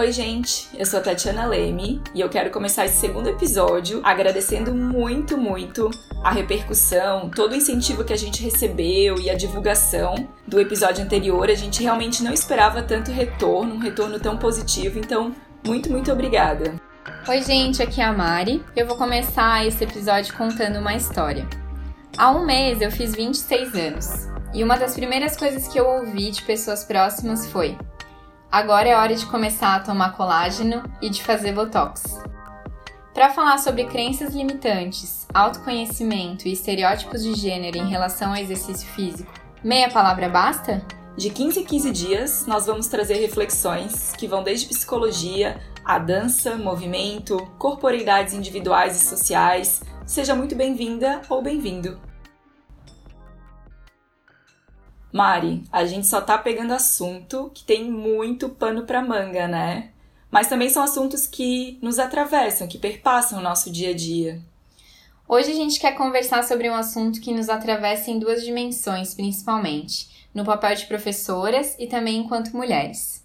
Oi, gente, eu sou a Tatiana Leme e eu quero começar esse segundo episódio agradecendo muito, muito a repercussão, todo o incentivo que a gente recebeu e a divulgação do episódio anterior. A gente realmente não esperava tanto retorno, um retorno tão positivo, então muito, muito obrigada. Oi, gente, aqui é a Mari. Eu vou começar esse episódio contando uma história. Há um mês eu fiz 26 anos e uma das primeiras coisas que eu ouvi de pessoas próximas foi: Agora é hora de começar a tomar colágeno e de fazer botox. Para falar sobre crenças limitantes, autoconhecimento e estereótipos de gênero em relação ao exercício físico, meia palavra basta? De 15 em 15 dias, nós vamos trazer reflexões que vão desde psicologia a dança, movimento, corporeidades individuais e sociais. Seja muito bem-vinda ou bem-vindo! Mari, a gente só tá pegando assunto que tem muito pano pra manga, né? Mas também são assuntos que nos atravessam, que perpassam o nosso dia a dia. Hoje a gente quer conversar sobre um assunto que nos atravessa em duas dimensões, principalmente: no papel de professoras e também enquanto mulheres.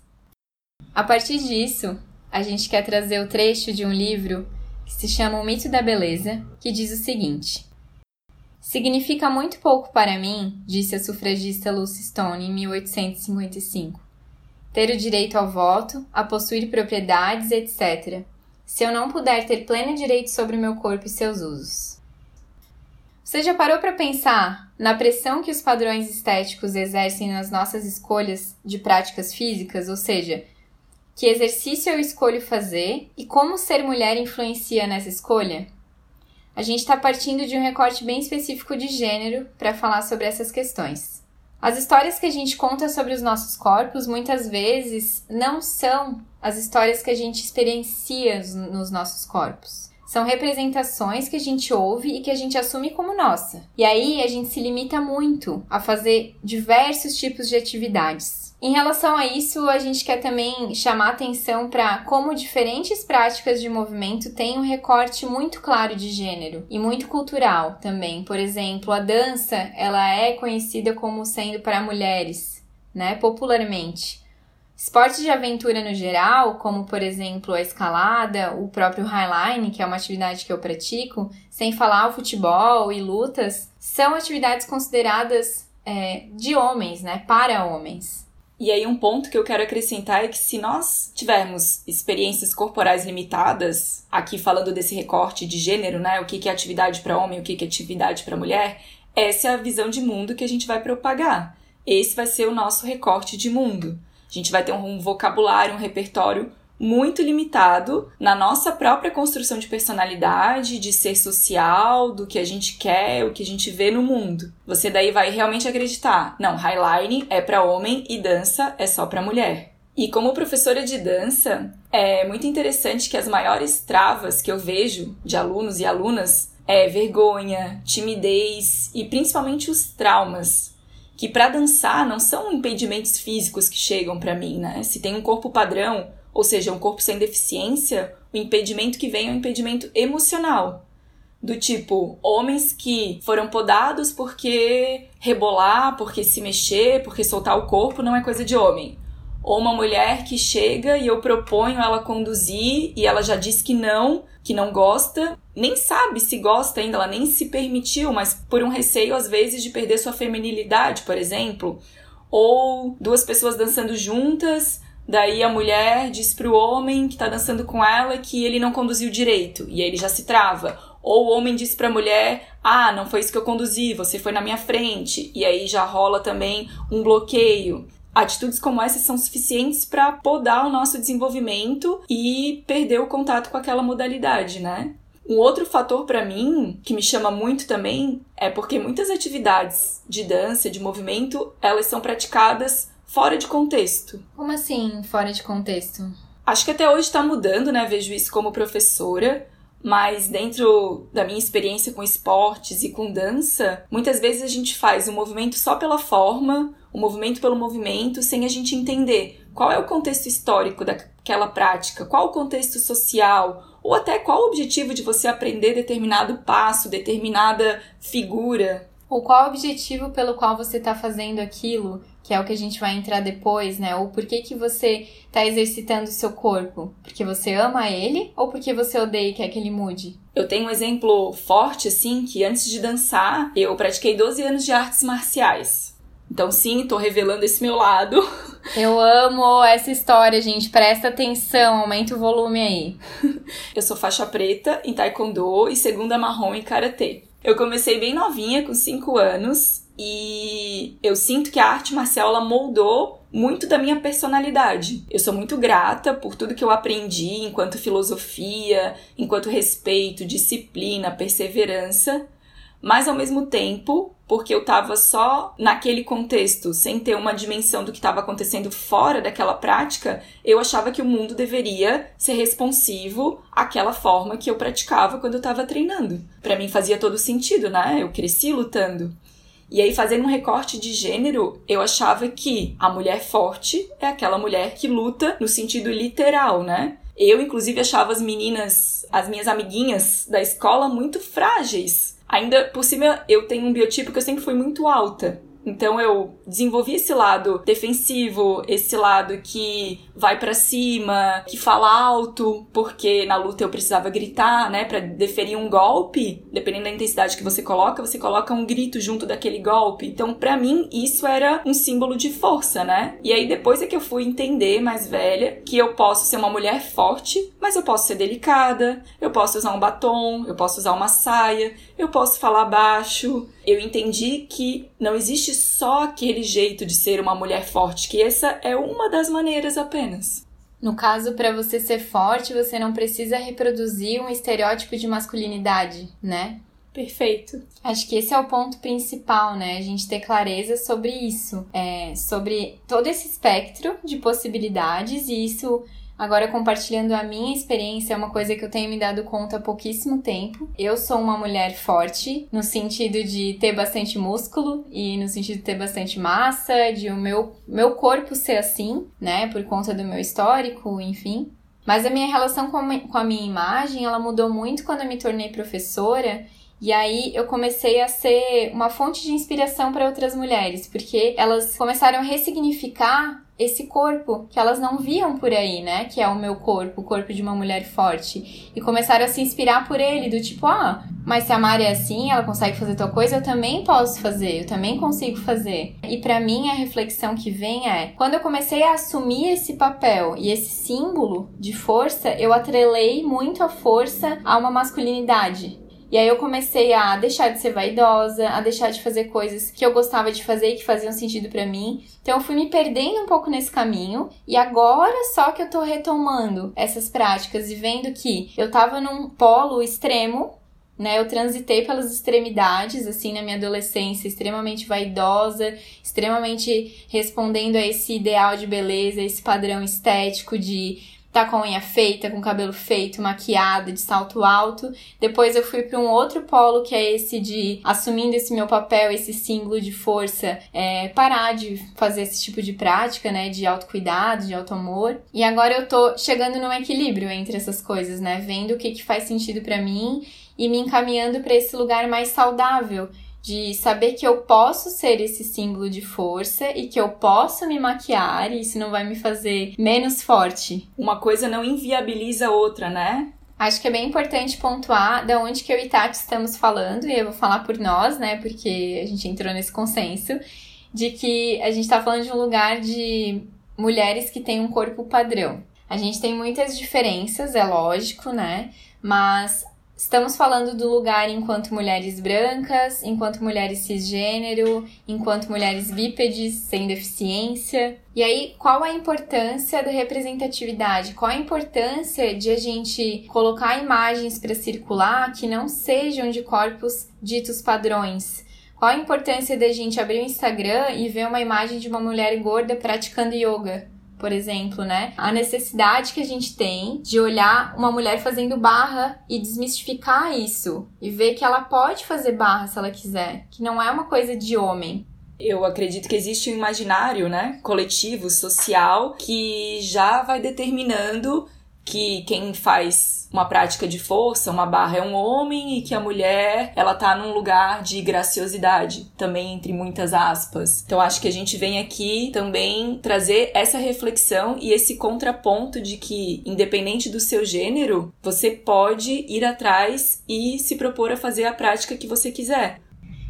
A partir disso, a gente quer trazer o trecho de um livro que se chama O Mito da Beleza, que diz o seguinte: Significa muito pouco para mim, disse a sufragista Lucy Stone em 1855. Ter o direito ao voto, a possuir propriedades, etc. Se eu não puder ter pleno direito sobre meu corpo e seus usos. Você já parou para pensar na pressão que os padrões estéticos exercem nas nossas escolhas de práticas físicas, ou seja, que exercício eu escolho fazer e como ser mulher influencia nessa escolha? A gente está partindo de um recorte bem específico de gênero para falar sobre essas questões. As histórias que a gente conta sobre os nossos corpos muitas vezes não são as histórias que a gente experiencia nos nossos corpos. São representações que a gente ouve e que a gente assume como nossa. E aí a gente se limita muito a fazer diversos tipos de atividades. Em relação a isso, a gente quer também chamar atenção para como diferentes práticas de movimento têm um recorte muito claro de gênero e muito cultural também. Por exemplo, a dança, ela é conhecida como sendo para mulheres, né, popularmente. Esportes de aventura no geral, como por exemplo a escalada, o próprio highline, que é uma atividade que eu pratico, sem falar o futebol e lutas, são atividades consideradas é, de homens, né, para homens. E aí, um ponto que eu quero acrescentar é que se nós tivermos experiências corporais limitadas, aqui falando desse recorte de gênero, né? O que é atividade para homem, o que é atividade para mulher, essa é a visão de mundo que a gente vai propagar. Esse vai ser o nosso recorte de mundo. A gente vai ter um vocabulário, um repertório muito limitado na nossa própria construção de personalidade, de ser social, do que a gente quer, o que a gente vê no mundo. Você daí vai realmente acreditar, não, highline é para homem e dança é só para mulher. E como professora de dança, é muito interessante que as maiores travas que eu vejo de alunos e alunas é vergonha, timidez e principalmente os traumas que para dançar não são impedimentos físicos que chegam para mim, né? Se tem um corpo padrão, ou seja, um corpo sem deficiência, o impedimento que vem é um impedimento emocional. Do tipo, homens que foram podados porque rebolar, porque se mexer, porque soltar o corpo não é coisa de homem. Ou uma mulher que chega e eu proponho ela conduzir e ela já diz que não, que não gosta, nem sabe se gosta ainda, ela nem se permitiu, mas por um receio às vezes de perder sua feminilidade, por exemplo. Ou duas pessoas dançando juntas Daí a mulher diz pro homem que tá dançando com ela que ele não conduziu direito, e aí ele já se trava. Ou o homem diz pra mulher: Ah, não foi isso que eu conduzi, você foi na minha frente, e aí já rola também um bloqueio. Atitudes como essas são suficientes para podar o nosso desenvolvimento e perder o contato com aquela modalidade, né? Um outro fator para mim que me chama muito também é porque muitas atividades de dança, de movimento, elas são praticadas fora de contexto. Como assim, fora de contexto? Acho que até hoje está mudando, né? Vejo isso como professora, mas dentro da minha experiência com esportes e com dança, muitas vezes a gente faz o um movimento só pela forma, o um movimento pelo movimento, sem a gente entender qual é o contexto histórico daquela prática, qual o contexto social, ou até qual o objetivo de você aprender determinado passo, determinada figura. Ou qual o objetivo pelo qual você está fazendo aquilo que é o que a gente vai entrar depois, né? Ou por que, que você está exercitando o seu corpo? Porque você ama ele ou porque você odeia e quer que ele mude? Eu tenho um exemplo forte, assim, que antes de dançar, eu pratiquei 12 anos de artes marciais. Então, sim, tô revelando esse meu lado. Eu amo essa história, gente. Presta atenção, aumenta o volume aí. eu sou faixa preta em taekwondo e segunda marrom em karatê. Eu comecei bem novinha, com 5 anos, e eu sinto que a arte marcial ela moldou muito da minha personalidade. Eu sou muito grata por tudo que eu aprendi enquanto filosofia, enquanto respeito, disciplina, perseverança, mas ao mesmo tempo, porque eu tava só naquele contexto, sem ter uma dimensão do que estava acontecendo fora daquela prática, eu achava que o mundo deveria ser responsivo àquela forma que eu praticava quando eu estava treinando. Para mim fazia todo sentido, né? Eu cresci lutando. E aí, fazendo um recorte de gênero, eu achava que a mulher forte é aquela mulher que luta no sentido literal, né? Eu, inclusive, achava as meninas, as minhas amiguinhas da escola, muito frágeis. Ainda por cima, eu tenho um biotipo que eu sempre fui muito alta. Então eu desenvolvi esse lado defensivo, esse lado que vai para cima, que fala alto, porque na luta eu precisava gritar, né, para deferir um golpe, dependendo da intensidade que você coloca, você coloca um grito junto daquele golpe. Então, para mim, isso era um símbolo de força, né? E aí depois é que eu fui entender mais velha que eu posso ser uma mulher forte, mas eu posso ser delicada, eu posso usar um batom, eu posso usar uma saia, eu posso falar baixo. Eu entendi que não existe só aquele jeito de ser uma mulher forte, que essa é uma das maneiras apenas. No caso, para você ser forte, você não precisa reproduzir um estereótipo de masculinidade, né? Perfeito. Acho que esse é o ponto principal, né? A gente ter clareza sobre isso, é, sobre todo esse espectro de possibilidades, e isso Agora, compartilhando a minha experiência, é uma coisa que eu tenho me dado conta há pouquíssimo tempo. Eu sou uma mulher forte, no sentido de ter bastante músculo e no sentido de ter bastante massa, de o meu, meu corpo ser assim, né, por conta do meu histórico, enfim. Mas a minha relação com a, com a minha imagem, ela mudou muito quando eu me tornei professora e aí eu comecei a ser uma fonte de inspiração para outras mulheres, porque elas começaram a ressignificar esse corpo que elas não viam por aí, né? Que é o meu corpo, o corpo de uma mulher forte. E começaram a se inspirar por ele, do tipo, ah, mas se a Mari é assim, ela consegue fazer tal coisa, eu também posso fazer, eu também consigo fazer. E para mim a reflexão que vem é, quando eu comecei a assumir esse papel e esse símbolo de força, eu atrelei muito a força a uma masculinidade. E aí eu comecei a deixar de ser vaidosa, a deixar de fazer coisas que eu gostava de fazer e que faziam sentido para mim. Então eu fui me perdendo um pouco nesse caminho e agora só que eu tô retomando essas práticas e vendo que eu tava num polo extremo né? Eu transitei pelas extremidades, assim, na minha adolescência, extremamente vaidosa, extremamente respondendo a esse ideal de beleza, esse padrão estético de tá com a unha feita, com o cabelo feito, maquiada, de salto alto. Depois eu fui para um outro polo que é esse de assumindo esse meu papel, esse símbolo de força, é, parar de fazer esse tipo de prática, né, de autocuidado, de auto-amor. E agora eu tô chegando num equilíbrio entre essas coisas, né, vendo o que que faz sentido para mim e me encaminhando para esse lugar mais saudável de saber que eu posso ser esse símbolo de força e que eu posso me maquiar e isso não vai me fazer menos forte. Uma coisa não inviabiliza a outra, né? Acho que é bem importante pontuar da onde que eu e Tati estamos falando, e eu vou falar por nós, né, porque a gente entrou nesse consenso, de que a gente está falando de um lugar de mulheres que têm um corpo padrão. A gente tem muitas diferenças, é lógico, né? Mas Estamos falando do lugar enquanto mulheres brancas, enquanto mulheres cisgênero, enquanto mulheres bípedes sem deficiência. E aí, qual a importância da representatividade? Qual a importância de a gente colocar imagens para circular que não sejam de corpos ditos padrões? Qual a importância da gente abrir o Instagram e ver uma imagem de uma mulher gorda praticando yoga? Por exemplo, né? A necessidade que a gente tem de olhar uma mulher fazendo barra e desmistificar isso e ver que ela pode fazer barra se ela quiser, que não é uma coisa de homem. Eu acredito que existe um imaginário, né, coletivo, social, que já vai determinando que quem faz uma prática de força, uma barra é um homem e que a mulher, ela tá num lugar de graciosidade, também entre muitas aspas. Então acho que a gente vem aqui também trazer essa reflexão e esse contraponto de que independente do seu gênero, você pode ir atrás e se propor a fazer a prática que você quiser.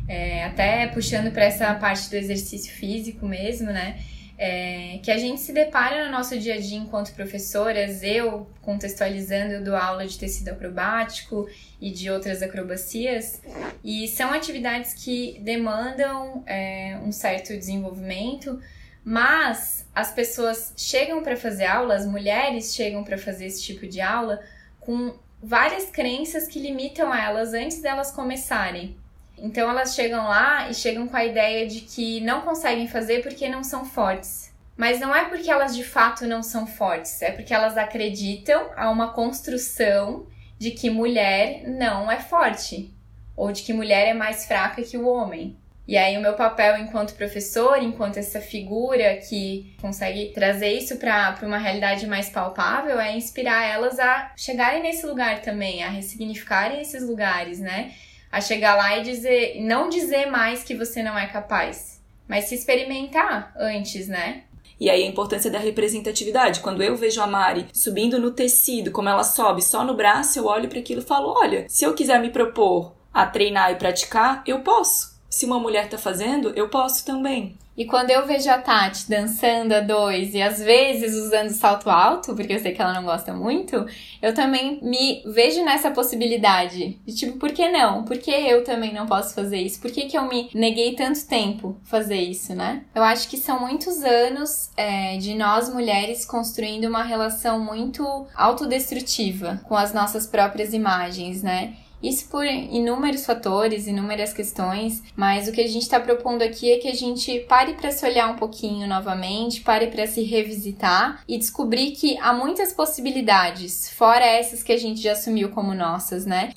É, até puxando para essa parte do exercício físico mesmo, né? É, que a gente se depara no nosso dia a dia enquanto professoras, eu contextualizando, eu dou aula de tecido acrobático e de outras acrobacias, e são atividades que demandam é, um certo desenvolvimento, mas as pessoas chegam para fazer aula, as mulheres chegam para fazer esse tipo de aula com várias crenças que limitam elas antes delas começarem. Então elas chegam lá e chegam com a ideia de que não conseguem fazer porque não são fortes. Mas não é porque elas de fato não são fortes, é porque elas acreditam a uma construção de que mulher não é forte, ou de que mulher é mais fraca que o homem. E aí o meu papel enquanto professor, enquanto essa figura que consegue trazer isso para uma realidade mais palpável, é inspirar elas a chegarem nesse lugar também, a ressignificarem esses lugares, né? A chegar lá e dizer, não dizer mais que você não é capaz, mas se experimentar antes, né? E aí a importância da representatividade. Quando eu vejo a Mari subindo no tecido, como ela sobe só no braço, eu olho para aquilo e falo: olha, se eu quiser me propor a treinar e praticar, eu posso. Se uma mulher tá fazendo, eu posso também. E quando eu vejo a Tati dançando a dois e às vezes usando salto alto, porque eu sei que ela não gosta muito, eu também me vejo nessa possibilidade. De tipo, por que não? Por que eu também não posso fazer isso? Por que, que eu me neguei tanto tempo fazer isso, né? Eu acho que são muitos anos é, de nós mulheres construindo uma relação muito autodestrutiva com as nossas próprias imagens, né? Isso por inúmeros fatores, inúmeras questões, mas o que a gente está propondo aqui é que a gente pare para se olhar um pouquinho novamente, pare para se revisitar e descobrir que há muitas possibilidades, fora essas que a gente já assumiu como nossas, né?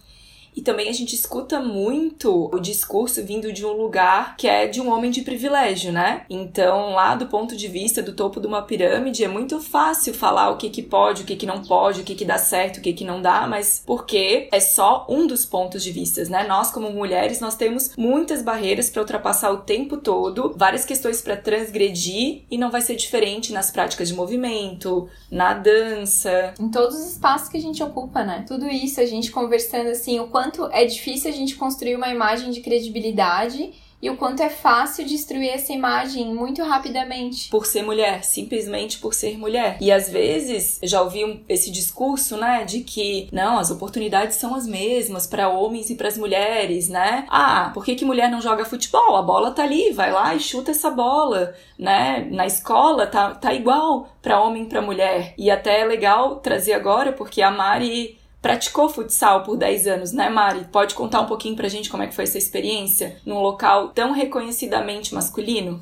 E também a gente escuta muito o discurso vindo de um lugar que é de um homem de privilégio, né? Então, lá do ponto de vista do topo de uma pirâmide, é muito fácil falar o que que pode, o que que não pode, o que que dá certo, o que que não dá, mas porque é só um dos pontos de vista, né? Nós como mulheres, nós temos muitas barreiras para ultrapassar o tempo todo, várias questões para transgredir e não vai ser diferente nas práticas de movimento, na dança, em todos os espaços que a gente ocupa, né? Tudo isso a gente conversando assim, o quanto quanto é difícil a gente construir uma imagem de credibilidade e o quanto é fácil destruir essa imagem muito rapidamente. Por ser mulher, simplesmente por ser mulher. E às vezes, já ouvi um, esse discurso, né, de que não, as oportunidades são as mesmas para homens e para as mulheres, né? Ah, por que, que mulher não joga futebol? A bola tá ali, vai lá e chuta essa bola, né? Na escola tá, tá igual para homem e para mulher. E até é legal trazer agora, porque a Mari praticou futsal por 10 anos, né, Mari? Pode contar um pouquinho pra gente como é que foi essa experiência num local tão reconhecidamente masculino?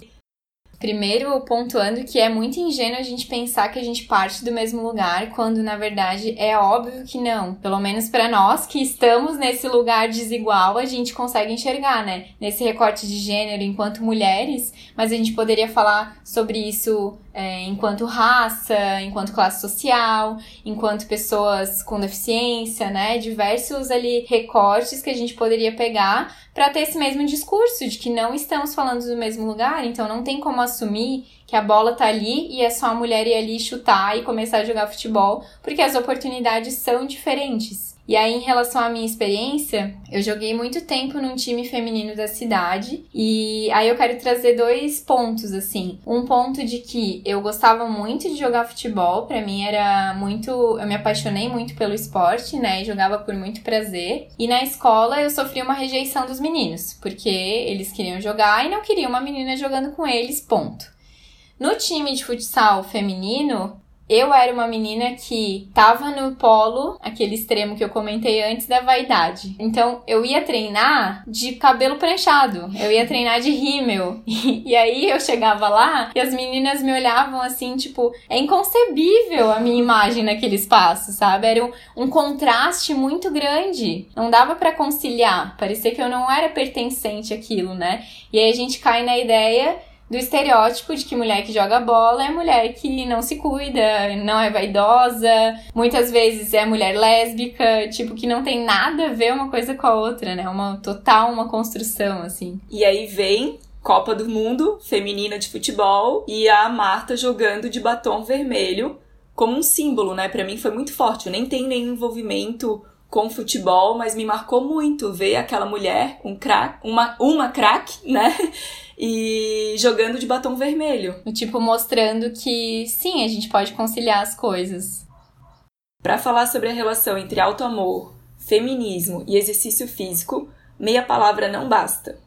Primeiro, pontuando que é muito ingênuo a gente pensar que a gente parte do mesmo lugar, quando na verdade é óbvio que não. Pelo menos para nós que estamos nesse lugar desigual, a gente consegue enxergar, né? Nesse recorte de gênero enquanto mulheres, mas a gente poderia falar sobre isso é, enquanto raça, enquanto classe social, enquanto pessoas com deficiência, né? Diversos ali recortes que a gente poderia pegar para ter esse mesmo discurso de que não estamos falando do mesmo lugar, então não tem como assumir que a bola tá ali e é só a mulher ir ali chutar e começar a jogar futebol, porque as oportunidades são diferentes. E aí, em relação à minha experiência, eu joguei muito tempo num time feminino da cidade. E aí eu quero trazer dois pontos, assim. Um ponto de que eu gostava muito de jogar futebol, para mim era muito. Eu me apaixonei muito pelo esporte, né? E jogava por muito prazer. E na escola eu sofri uma rejeição dos meninos, porque eles queriam jogar e não queriam uma menina jogando com eles, ponto. No time de futsal feminino, eu era uma menina que tava no polo, aquele extremo que eu comentei antes da vaidade. Então eu ia treinar de cabelo pranchado, eu ia treinar de rímel. E, aí eu chegava lá e as meninas me olhavam assim, tipo, é inconcebível a minha imagem naquele espaço, sabe? Era um, um contraste muito grande. Não dava para conciliar, parecia que eu não era pertencente àquilo, né? E aí a gente cai na ideia do estereótipo de que mulher que joga bola é mulher que não se cuida, não é vaidosa, muitas vezes é mulher lésbica, tipo, que não tem nada a ver uma coisa com a outra, né? Uma total uma construção, assim. E aí vem Copa do Mundo feminina de futebol e a Marta jogando de batom vermelho como um símbolo, né? Para mim foi muito forte. Eu nem tenho nenhum envolvimento com futebol, mas me marcou muito ver aquela mulher, um uma uma crack, né? E jogando de batom vermelho. Tipo, mostrando que sim, a gente pode conciliar as coisas. Para falar sobre a relação entre auto-amor, feminismo e exercício físico, meia palavra não basta.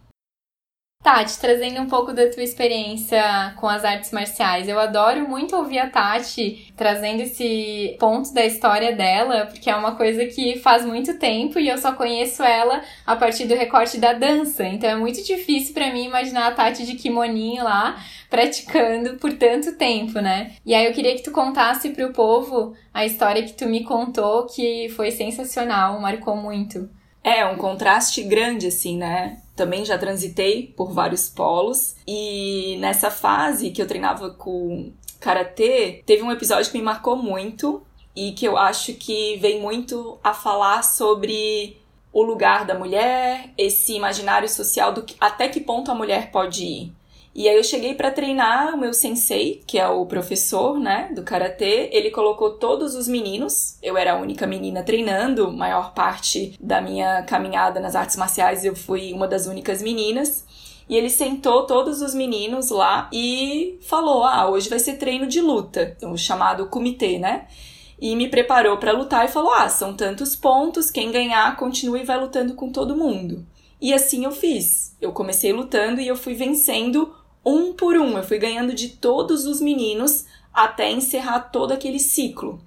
Tati, trazendo um pouco da tua experiência com as artes marciais, eu adoro muito ouvir a Tati trazendo esse ponto da história dela, porque é uma coisa que faz muito tempo e eu só conheço ela a partir do recorte da dança. Então é muito difícil para mim imaginar a Tati de kimoninho lá praticando por tanto tempo, né? E aí eu queria que tu contasse pro povo a história que tu me contou, que foi sensacional, marcou muito. É, um contraste grande, assim, né? Também já transitei por vários polos. E nessa fase que eu treinava com karatê, teve um episódio que me marcou muito e que eu acho que vem muito a falar sobre o lugar da mulher, esse imaginário social do que, até que ponto a mulher pode ir. E aí eu cheguei para treinar o meu sensei, que é o professor, né, do karatê. Ele colocou todos os meninos. Eu era a única menina treinando, maior parte da minha caminhada nas artes marciais eu fui uma das únicas meninas. E ele sentou todos os meninos lá e falou: "Ah, hoje vai ser treino de luta", o chamado comitê, né? E me preparou para lutar e falou: "Ah, são tantos pontos, quem ganhar continue e vai lutando com todo mundo". E assim eu fiz. Eu comecei lutando e eu fui vencendo um por um. Eu fui ganhando de todos os meninos até encerrar todo aquele ciclo.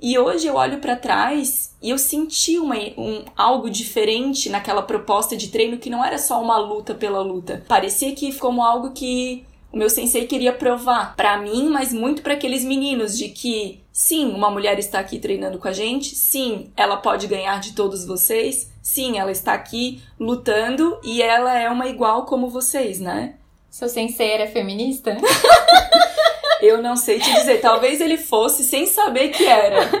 E hoje eu olho para trás e eu senti uma, um, algo diferente naquela proposta de treino que não era só uma luta pela luta. Parecia que como algo que o meu sensei queria provar para mim, mas muito para aqueles meninos de que sim, uma mulher está aqui treinando com a gente, sim, ela pode ganhar de todos vocês, sim, ela está aqui lutando e ela é uma igual como vocês, né? Seu sensei era feminista? Eu não sei te dizer. Talvez ele fosse sem saber que era.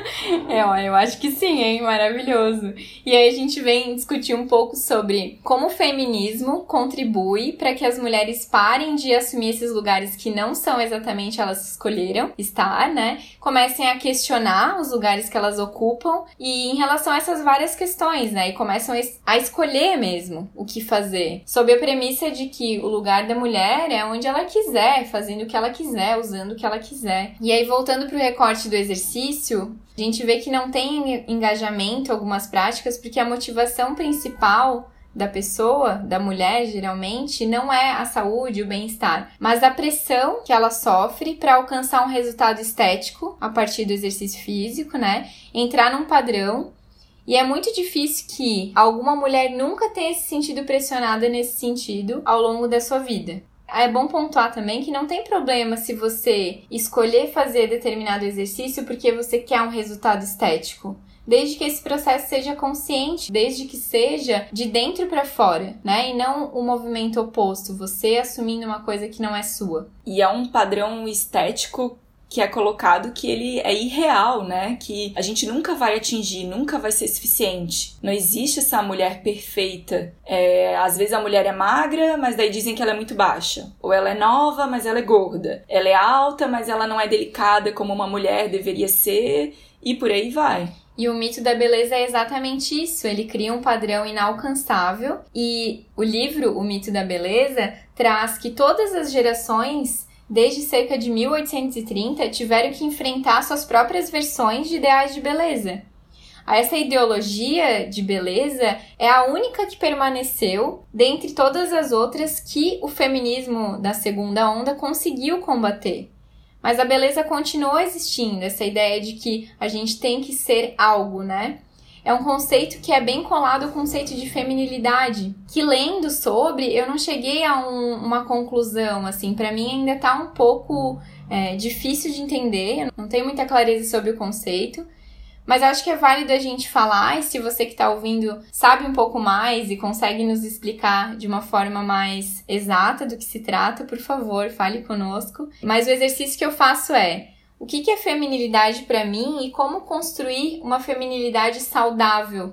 É, olha, eu acho que sim, hein? Maravilhoso. E aí a gente vem discutir um pouco sobre como o feminismo contribui para que as mulheres parem de assumir esses lugares que não são exatamente elas escolheram estar, né? Comecem a questionar os lugares que elas ocupam e em relação a essas várias questões, né? E começam a escolher mesmo o que fazer. Sob a premissa de que o lugar da mulher é onde ela quiser, fazendo o que ela quiser, usando o que ela quiser. E aí, voltando para o recorte do exercício, a gente vê que não tem engajamento algumas práticas porque a motivação principal da pessoa, da mulher, geralmente, não é a saúde, o bem-estar, mas a pressão que ela sofre para alcançar um resultado estético a partir do exercício físico, né? Entrar num padrão. E é muito difícil que alguma mulher nunca tenha se sentido pressionada nesse sentido ao longo da sua vida. É bom pontuar também que não tem problema se você escolher fazer determinado exercício porque você quer um resultado estético desde que esse processo seja consciente, desde que seja de dentro para fora, né? E não o movimento oposto, você assumindo uma coisa que não é sua. E é um padrão estético que é colocado que ele é irreal, né? Que a gente nunca vai atingir, nunca vai ser suficiente. Não existe essa mulher perfeita. É, às vezes a mulher é magra, mas daí dizem que ela é muito baixa. Ou ela é nova, mas ela é gorda. Ela é alta, mas ela não é delicada como uma mulher deveria ser. E por aí vai. E o mito da beleza é exatamente isso. Ele cria um padrão inalcançável. E o livro O Mito da Beleza traz que todas as gerações desde cerca de 1830, tiveram que enfrentar suas próprias versões de ideais de beleza. Essa ideologia de beleza é a única que permaneceu dentre todas as outras que o feminismo da segunda onda conseguiu combater. Mas a beleza continuou existindo, essa ideia de que a gente tem que ser algo, né? É um conceito que é bem colado ao conceito de feminilidade, que lendo sobre, eu não cheguei a um, uma conclusão, assim, para mim ainda tá um pouco é, difícil de entender, eu não tenho muita clareza sobre o conceito, Mas acho que é válido a gente falar, e se você que está ouvindo sabe um pouco mais e consegue nos explicar de uma forma mais exata do que se trata, por favor, fale conosco. Mas o exercício que eu faço é o que é feminilidade para mim e como construir uma feminilidade saudável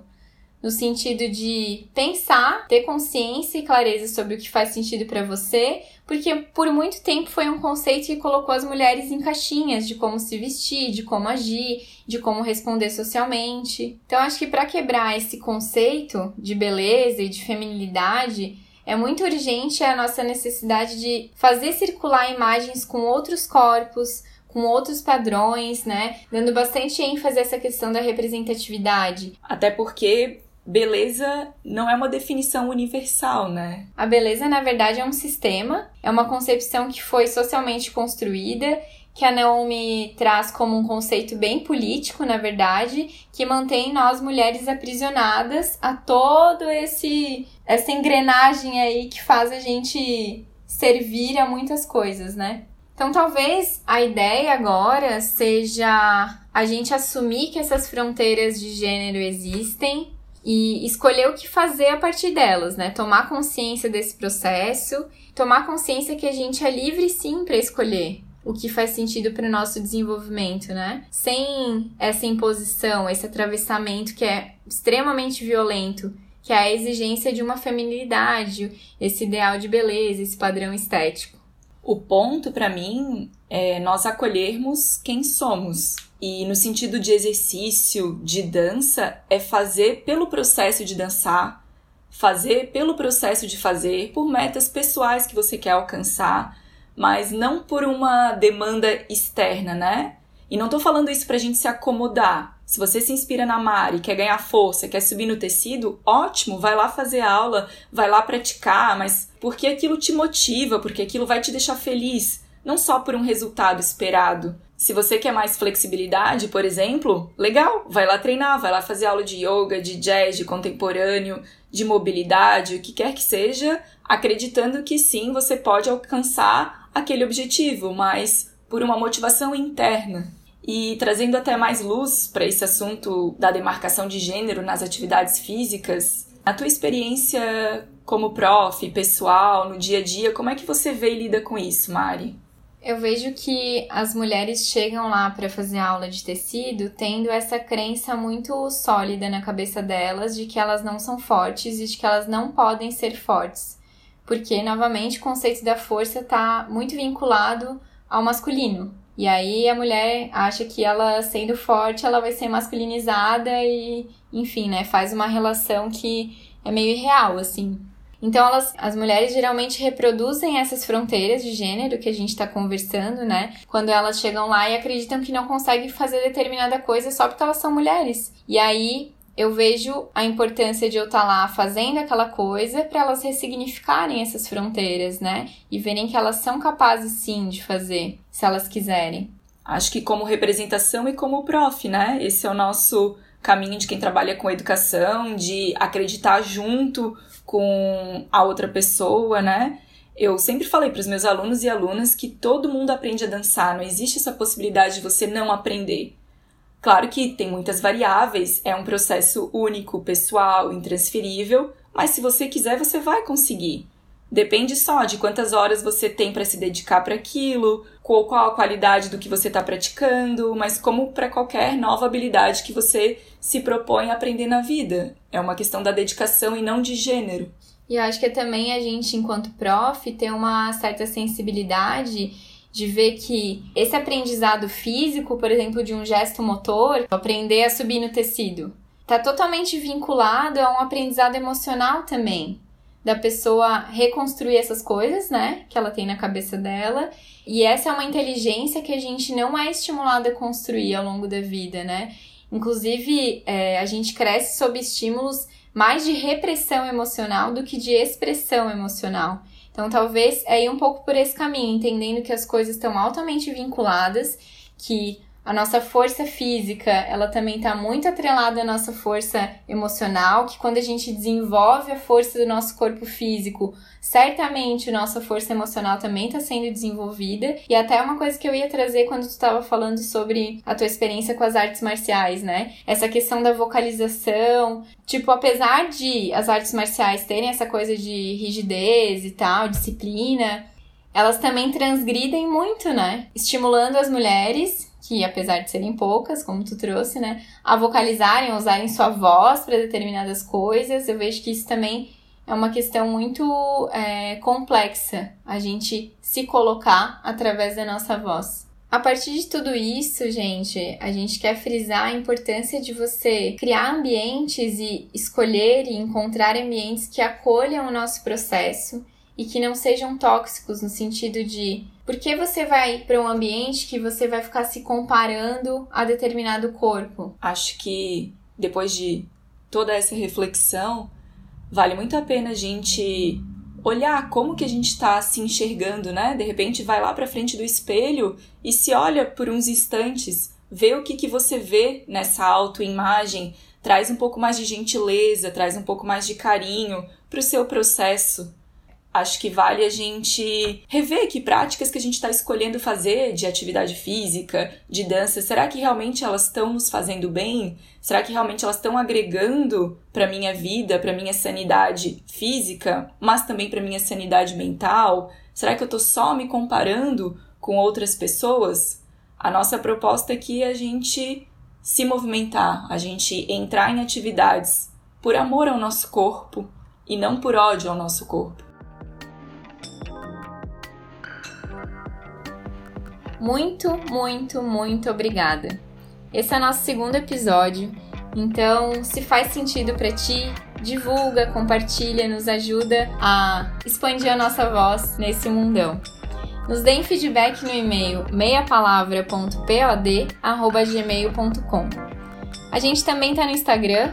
no sentido de pensar, ter consciência e clareza sobre o que faz sentido para você, porque por muito tempo foi um conceito que colocou as mulheres em caixinhas de como se vestir, de como agir, de como responder socialmente. Então acho que para quebrar esse conceito de beleza e de feminilidade, é muito urgente a nossa necessidade de fazer circular imagens com outros corpos, com outros padrões, né? Dando bastante ênfase a essa questão da representatividade. Até porque beleza não é uma definição universal, né? A beleza, na verdade, é um sistema, é uma concepção que foi socialmente construída, que a Naomi traz como um conceito bem político, na verdade, que mantém nós mulheres aprisionadas a todo esse essa engrenagem aí que faz a gente servir a muitas coisas, né? Então, talvez a ideia agora seja a gente assumir que essas fronteiras de gênero existem, e escolher o que fazer a partir delas, né? Tomar consciência desse processo, tomar consciência que a gente é livre sim para escolher o que faz sentido para o nosso desenvolvimento, né? Sem essa imposição, esse atravessamento que é extremamente violento, que é a exigência de uma feminilidade, esse ideal de beleza, esse padrão estético. O ponto para mim é nós acolhermos quem somos e no sentido de exercício, de dança, é fazer pelo processo de dançar, fazer pelo processo de fazer, por metas pessoais que você quer alcançar, mas não por uma demanda externa, né? E não tô falando isso pra gente se acomodar. Se você se inspira na Mari, quer ganhar força, quer subir no tecido, ótimo, vai lá fazer aula, vai lá praticar, mas porque aquilo te motiva, porque aquilo vai te deixar feliz, não só por um resultado esperado. Se você quer mais flexibilidade, por exemplo, legal, vai lá treinar, vai lá fazer aula de yoga, de jazz, de contemporâneo, de mobilidade, o que quer que seja, acreditando que sim, você pode alcançar aquele objetivo, mas por uma motivação interna. E trazendo até mais luz para esse assunto da demarcação de gênero nas atividades físicas, a tua experiência como prof, pessoal, no dia a dia, como é que você vê e lida com isso, Mari? Eu vejo que as mulheres chegam lá para fazer aula de tecido tendo essa crença muito sólida na cabeça delas de que elas não são fortes e de que elas não podem ser fortes. Porque, novamente, o conceito da força está muito vinculado ao masculino. E aí a mulher acha que ela sendo forte, ela vai ser masculinizada e, enfim, né, faz uma relação que é meio irreal, assim. Então, elas, as mulheres geralmente reproduzem essas fronteiras de gênero que a gente está conversando, né? Quando elas chegam lá e acreditam que não conseguem fazer determinada coisa só porque elas são mulheres. E aí eu vejo a importância de eu estar tá lá fazendo aquela coisa para elas ressignificarem essas fronteiras, né? E verem que elas são capazes sim de fazer, se elas quiserem. Acho que como representação e como prof, né? Esse é o nosso caminho de quem trabalha com educação, de acreditar junto com a outra pessoa, né? Eu sempre falei para os meus alunos e alunas que todo mundo aprende a dançar, não existe essa possibilidade de você não aprender. Claro que tem muitas variáveis, é um processo único, pessoal, intransferível, mas se você quiser, você vai conseguir. Depende só de quantas horas você tem para se dedicar para aquilo, qual, qual a qualidade do que você está praticando, mas como para qualquer nova habilidade que você se propõe a aprender na vida. É uma questão da dedicação e não de gênero. E eu acho que também a gente, enquanto prof, tem uma certa sensibilidade de ver que esse aprendizado físico, por exemplo, de um gesto motor, aprender a subir no tecido, está totalmente vinculado a um aprendizado emocional também da pessoa reconstruir essas coisas, né, que ela tem na cabeça dela. E essa é uma inteligência que a gente não é estimulado a construir ao longo da vida, né? Inclusive, é, a gente cresce sob estímulos mais de repressão emocional do que de expressão emocional. Então, talvez é ir um pouco por esse caminho, entendendo que as coisas estão altamente vinculadas, que a nossa força física, ela também está muito atrelada à nossa força emocional, que quando a gente desenvolve a força do nosso corpo físico, certamente a nossa força emocional também está sendo desenvolvida. E até uma coisa que eu ia trazer quando tu estava falando sobre a tua experiência com as artes marciais, né? Essa questão da vocalização, tipo, apesar de as artes marciais terem essa coisa de rigidez e tal, disciplina, elas também transgridem muito, né? Estimulando as mulheres que apesar de serem poucas, como tu trouxe, né, a vocalizarem, usarem sua voz para determinadas coisas, eu vejo que isso também é uma questão muito é, complexa, a gente se colocar através da nossa voz. A partir de tudo isso, gente, a gente quer frisar a importância de você criar ambientes e escolher e encontrar ambientes que acolham o nosso processo e que não sejam tóxicos no sentido de por que você vai para um ambiente que você vai ficar se comparando a determinado corpo? Acho que depois de toda essa reflexão, vale muito a pena a gente olhar como que a gente está se enxergando, né? De repente vai lá para frente do espelho e se olha por uns instantes, vê o que que você vê nessa autoimagem, traz um pouco mais de gentileza, traz um pouco mais de carinho para o seu processo acho que vale a gente rever que práticas que a gente está escolhendo fazer de atividade física, de dança, será que realmente elas estão nos fazendo bem? Será que realmente elas estão agregando para minha vida, para minha sanidade física, mas também para minha sanidade mental? Será que eu estou só me comparando com outras pessoas? A nossa proposta aqui é a gente se movimentar, a gente entrar em atividades por amor ao nosso corpo e não por ódio ao nosso corpo. Muito, muito, muito obrigada. Esse é nosso segundo episódio. Então, se faz sentido para ti, divulga, compartilha, nos ajuda a expandir a nossa voz nesse mundão. Nos deem feedback no e-mail meiapalavra.pod@gmail.com. A gente também tá no Instagram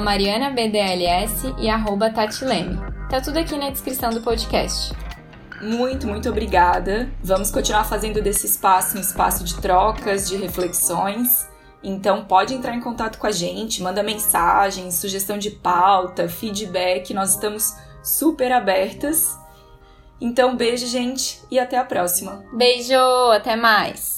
@marianabdls e @tatileme. Tá tudo aqui na descrição do podcast muito, muito obrigada. Vamos continuar fazendo desse espaço um espaço de trocas, de reflexões. Então pode entrar em contato com a gente, manda mensagem, sugestão de pauta, feedback, nós estamos super abertas. Então beijo, gente, e até a próxima. Beijo, até mais.